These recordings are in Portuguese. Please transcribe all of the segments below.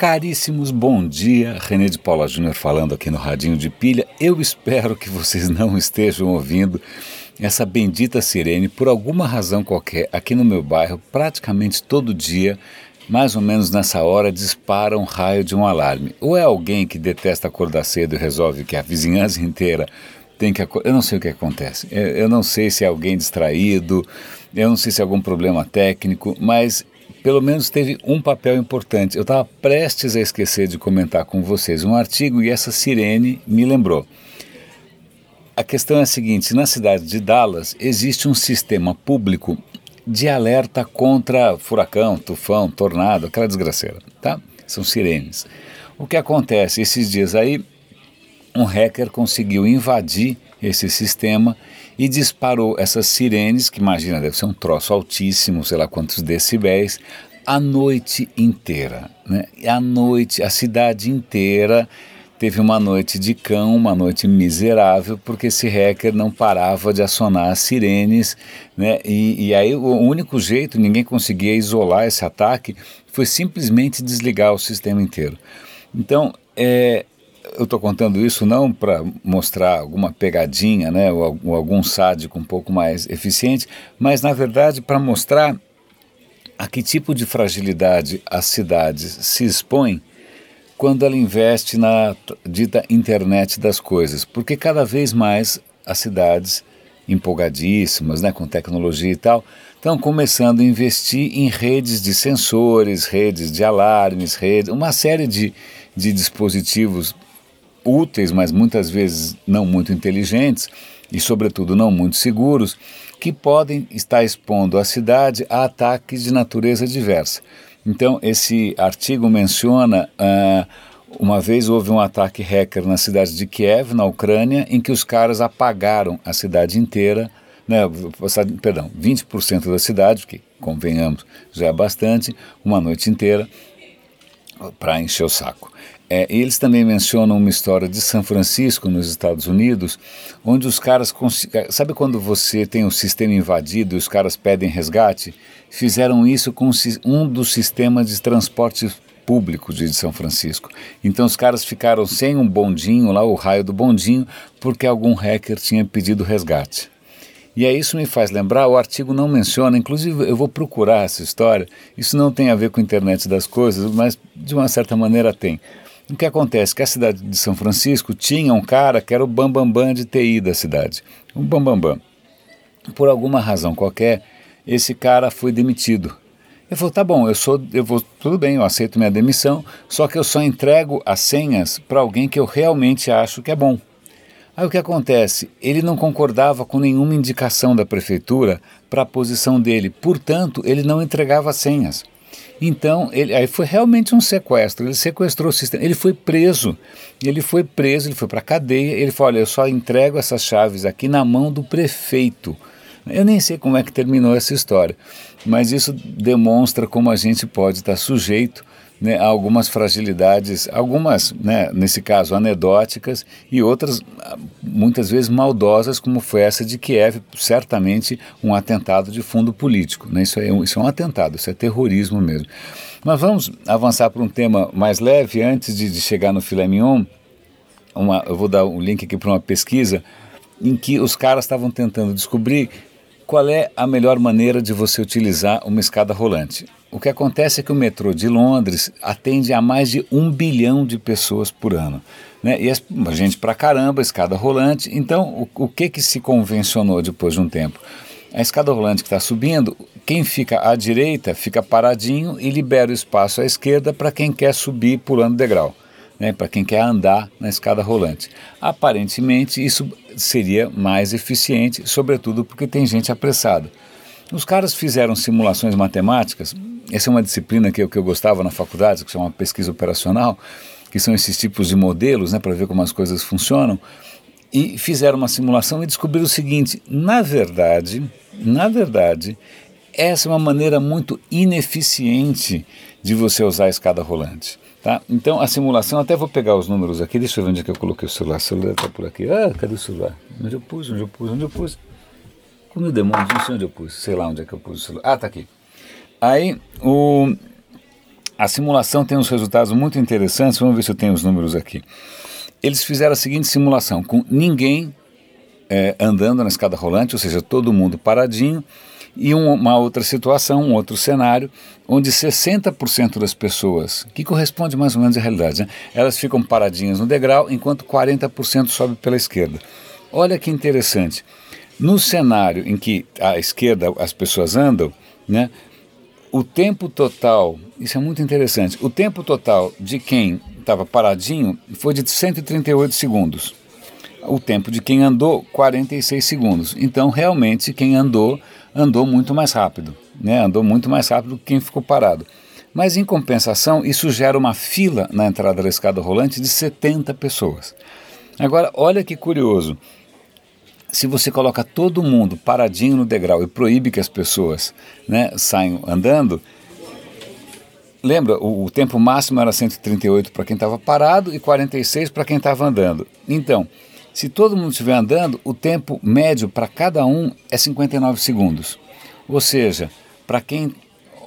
Caríssimos, bom dia. René de Paula Júnior falando aqui no Radinho de Pilha. Eu espero que vocês não estejam ouvindo essa bendita sirene por alguma razão qualquer. Aqui no meu bairro, praticamente todo dia, mais ou menos nessa hora, dispara um raio de um alarme. Ou é alguém que detesta acordar cedo e resolve que a vizinhança inteira tem que. Eu não sei o que acontece. Eu não sei se é alguém distraído, eu não sei se é algum problema técnico, mas pelo menos teve um papel importante. Eu estava prestes a esquecer de comentar com vocês um artigo e essa sirene me lembrou. A questão é a seguinte: na cidade de Dallas existe um sistema público de alerta contra furacão, tufão, tornado, aquela desgraceira, tá? São sirenes. O que acontece esses dias aí? Um hacker conseguiu invadir esse sistema e disparou essas sirenes, que imagina, deve ser um troço altíssimo, sei lá quantos decibéis, a noite inteira. Né? A noite, a cidade inteira teve uma noite de cão, uma noite miserável, porque esse hacker não parava de acionar as sirenes, né? E, e, aí o único jeito, ninguém conseguia isolar esse ataque, foi simplesmente desligar o sistema inteiro. Então, é, eu estou contando isso não para mostrar alguma pegadinha, né, ou, algum sádico um pouco mais eficiente, mas na verdade para mostrar a que tipo de fragilidade as cidades se expõem quando ela investe na dita internet das coisas, porque cada vez mais as cidades empolgadíssimas, né, com tecnologia e tal, estão começando a investir em redes de sensores, redes de alarmes, redes, uma série de, de dispositivos úteis, mas muitas vezes não muito inteligentes e, sobretudo, não muito seguros, que podem estar expondo a cidade a ataques de natureza diversa. Então, esse artigo menciona. Uh, uma vez houve um ataque hacker na cidade de Kiev, na Ucrânia, em que os caras apagaram a cidade inteira, né, perdão, 20% da cidade, que convenhamos já é bastante, uma noite inteira para encher o saco. É, eles também mencionam uma história de São Francisco, nos Estados Unidos, onde os caras. Sabe quando você tem o sistema invadido e os caras pedem resgate? Fizeram isso com um dos sistemas de transporte público de São Francisco. Então os caras ficaram sem um bondinho lá, o raio do bondinho, porque algum hacker tinha pedido resgate. E aí isso me faz lembrar, o artigo não menciona, inclusive eu vou procurar essa história, isso não tem a ver com a internet das coisas, mas de uma certa maneira tem. O que acontece? Que a cidade de São Francisco tinha um cara que era o bambambam bam, bam de TI da cidade. Um bambambam. Bam, bam. Por alguma razão qualquer, esse cara foi demitido. Ele falou: tá bom, eu sou, eu vou, tudo bem, eu aceito minha demissão, só que eu só entrego as senhas para alguém que eu realmente acho que é bom. Aí o que acontece? Ele não concordava com nenhuma indicação da prefeitura para a posição dele, portanto, ele não entregava senhas. Então, ele, aí foi realmente um sequestro. Ele sequestrou o sistema. Ele foi preso. Ele foi preso, ele foi para a cadeia. Ele falou: Olha, eu só entrego essas chaves aqui na mão do prefeito. Eu nem sei como é que terminou essa história, mas isso demonstra como a gente pode estar sujeito né, algumas fragilidades, algumas, né, nesse caso, anedóticas e outras muitas vezes maldosas, como foi essa de Kiev, certamente um atentado de fundo político. Né? Isso, é um, isso é um atentado, isso é terrorismo mesmo. Mas vamos avançar para um tema mais leve antes de, de chegar no filé mignon. Uma, eu vou dar um link aqui para uma pesquisa em que os caras estavam tentando descobrir qual é a melhor maneira de você utilizar uma escada rolante. O que acontece é que o metrô de Londres atende a mais de um bilhão de pessoas por ano. Né? E a gente pra caramba, escada rolante. Então, o, o que, que se convencionou depois de um tempo? A escada rolante que está subindo, quem fica à direita fica paradinho e libera o espaço à esquerda para quem quer subir pulando degrau, né? para quem quer andar na escada rolante. Aparentemente, isso seria mais eficiente, sobretudo porque tem gente apressada. Os caras fizeram simulações matemáticas, essa é uma disciplina que eu, que eu gostava na faculdade, que chama pesquisa operacional, que são esses tipos de modelos, né, para ver como as coisas funcionam, e fizeram uma simulação e descobriram o seguinte: na verdade, na verdade, essa é uma maneira muito ineficiente de você usar a escada rolante. Tá? Então a simulação, até vou pegar os números aqui, deixa eu ver onde é que eu coloquei o celular. O celular está por aqui. Ah, cadê o celular? Onde eu pus? Onde eu pus? Onde eu pus? Como o demônio, não sei onde eu pus, sei lá onde é que eu pus o celular. Ah, tá aqui. Aí, o, a simulação tem uns resultados muito interessantes, vamos ver se eu tenho os números aqui. Eles fizeram a seguinte simulação, com ninguém é, andando na escada rolante, ou seja, todo mundo paradinho, e uma outra situação, um outro cenário, onde 60% das pessoas, que corresponde mais ou menos à realidade, né, elas ficam paradinhas no degrau, enquanto 40% sobe pela esquerda. Olha que interessante. No cenário em que à esquerda as pessoas andam, né, o tempo total, isso é muito interessante, o tempo total de quem estava paradinho foi de 138 segundos. O tempo de quem andou, 46 segundos. Então, realmente, quem andou andou muito mais rápido, né? andou muito mais rápido que quem ficou parado. Mas, em compensação, isso gera uma fila na entrada da escada rolante de 70 pessoas. Agora, olha que curioso. Se você coloca todo mundo paradinho no degrau e proíbe que as pessoas né, saiam andando, lembra, o, o tempo máximo era 138 para quem estava parado e 46 para quem estava andando. Então, se todo mundo estiver andando, o tempo médio para cada um é 59 segundos. Ou seja, para quem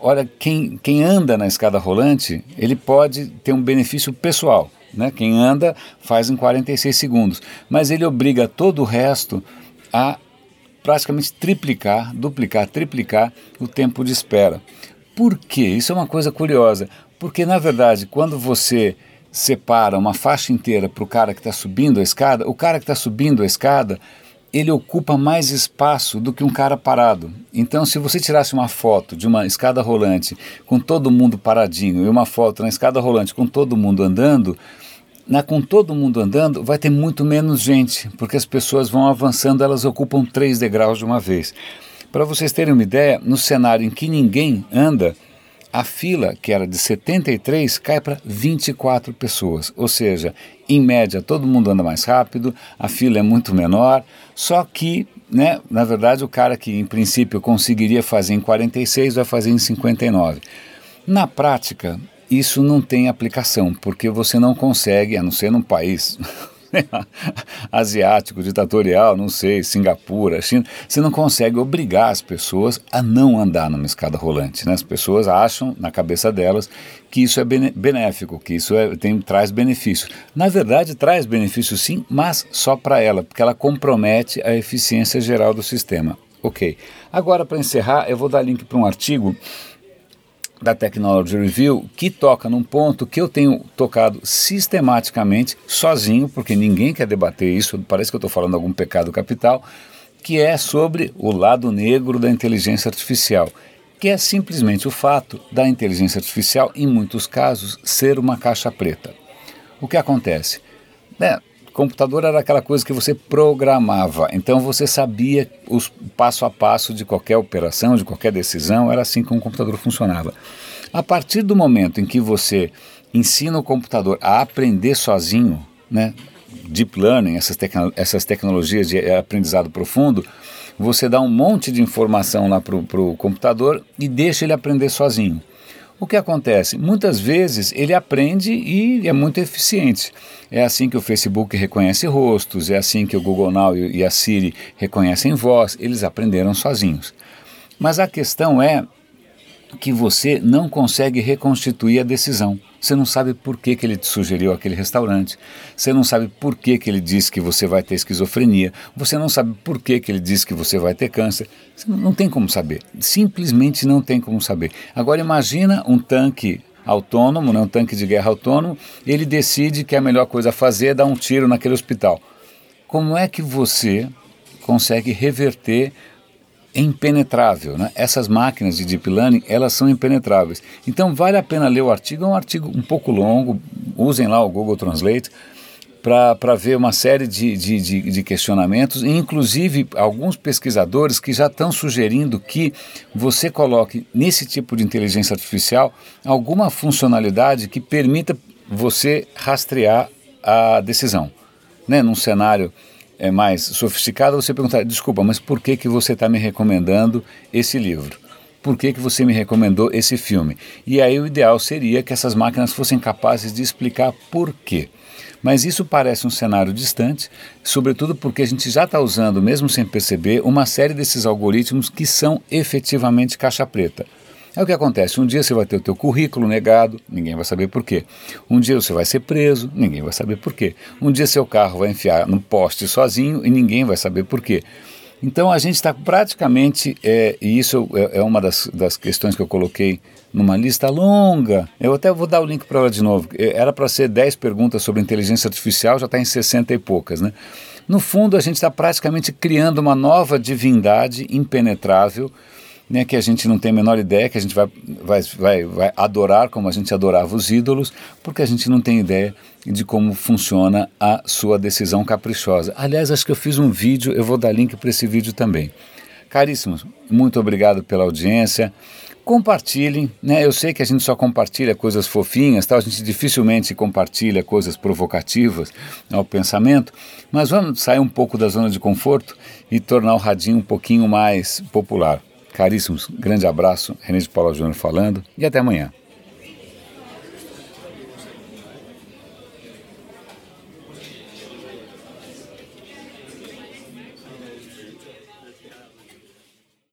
olha quem, quem anda na escada rolante, ele pode ter um benefício pessoal. Né? Quem anda faz em 46 segundos, mas ele obriga todo o resto a praticamente triplicar, duplicar, triplicar o tempo de espera. Por quê? Isso é uma coisa curiosa, porque na verdade, quando você separa uma faixa inteira para o cara que está subindo a escada, o cara que está subindo a escada, ele ocupa mais espaço do que um cara parado. Então, se você tirasse uma foto de uma escada rolante com todo mundo paradinho e uma foto na escada rolante com todo mundo andando, na, com todo mundo andando, vai ter muito menos gente, porque as pessoas vão avançando, elas ocupam três degraus de uma vez. Para vocês terem uma ideia, no cenário em que ninguém anda, a fila, que era de 73, cai para 24 pessoas. Ou seja, em média, todo mundo anda mais rápido, a fila é muito menor, só que, né, na verdade, o cara que em princípio conseguiria fazer em 46 vai fazer em 59. Na prática, isso não tem aplicação, porque você não consegue, a não ser num país asiático, ditatorial, não sei, Singapura, China, você não consegue obrigar as pessoas a não andar numa escada rolante. Né? As pessoas acham na cabeça delas que isso é benéfico, que isso é, tem, traz benefícios. Na verdade, traz benefícios sim, mas só para ela, porque ela compromete a eficiência geral do sistema. Ok. Agora, para encerrar, eu vou dar link para um artigo da Technology Review que toca num ponto que eu tenho tocado sistematicamente, sozinho, porque ninguém quer debater isso, parece que eu estou falando algum pecado capital, que é sobre o lado negro da inteligência artificial, que é simplesmente o fato da inteligência artificial, em muitos casos, ser uma caixa preta. O que acontece? É, computador era aquela coisa que você programava, então você sabia os passo a passo de qualquer operação, de qualquer decisão, era assim que um computador funcionava. A partir do momento em que você ensina o computador a aprender sozinho, né, deep learning, essas, tecno essas tecnologias de aprendizado profundo, você dá um monte de informação lá para o computador e deixa ele aprender sozinho. O que acontece? Muitas vezes ele aprende e é muito eficiente. É assim que o Facebook reconhece rostos, é assim que o Google Now e a Siri reconhecem voz, eles aprenderam sozinhos. Mas a questão é que você não consegue reconstituir a decisão. Você não sabe por que, que ele te sugeriu aquele restaurante. Você não sabe por que, que ele disse que você vai ter esquizofrenia. Você não sabe por que, que ele disse que você vai ter câncer. Você não tem como saber. Simplesmente não tem como saber. Agora imagina um tanque autônomo, né, um tanque de guerra autônomo, ele decide que a melhor coisa a fazer é dar um tiro naquele hospital. Como é que você consegue reverter impenetrável. Né? Essas máquinas de deep learning, elas são impenetráveis. Então vale a pena ler o artigo, é um artigo um pouco longo, usem lá o Google Translate para ver uma série de, de, de, de questionamentos, e inclusive alguns pesquisadores que já estão sugerindo que você coloque nesse tipo de inteligência artificial alguma funcionalidade que permita você rastrear a decisão. Né? Num cenário é mais sofisticada, você perguntar, desculpa, mas por que, que você está me recomendando esse livro? Por que, que você me recomendou esse filme? E aí o ideal seria que essas máquinas fossem capazes de explicar por quê. Mas isso parece um cenário distante, sobretudo porque a gente já está usando, mesmo sem perceber, uma série desses algoritmos que são efetivamente caixa preta. É o que acontece. Um dia você vai ter o teu currículo negado, ninguém vai saber por quê. Um dia você vai ser preso, ninguém vai saber por quê. Um dia seu carro vai enfiar no poste sozinho e ninguém vai saber por quê. Então a gente está praticamente, é, e isso é, é uma das, das questões que eu coloquei numa lista longa. Eu até vou dar o link para ela de novo. É, era para ser 10 perguntas sobre inteligência artificial, já está em 60 e poucas, né? No fundo, a gente está praticamente criando uma nova divindade impenetrável né, que a gente não tem a menor ideia, que a gente vai, vai, vai, vai adorar como a gente adorava os ídolos, porque a gente não tem ideia de como funciona a sua decisão caprichosa. Aliás, acho que eu fiz um vídeo, eu vou dar link para esse vídeo também. Caríssimos, muito obrigado pela audiência. Compartilhem, né? Eu sei que a gente só compartilha coisas fofinhas, tal. a gente dificilmente compartilha coisas provocativas ao pensamento, mas vamos sair um pouco da zona de conforto e tornar o radinho um pouquinho mais popular. Caríssimos, grande abraço, René de Paula Júnior falando e até amanhã.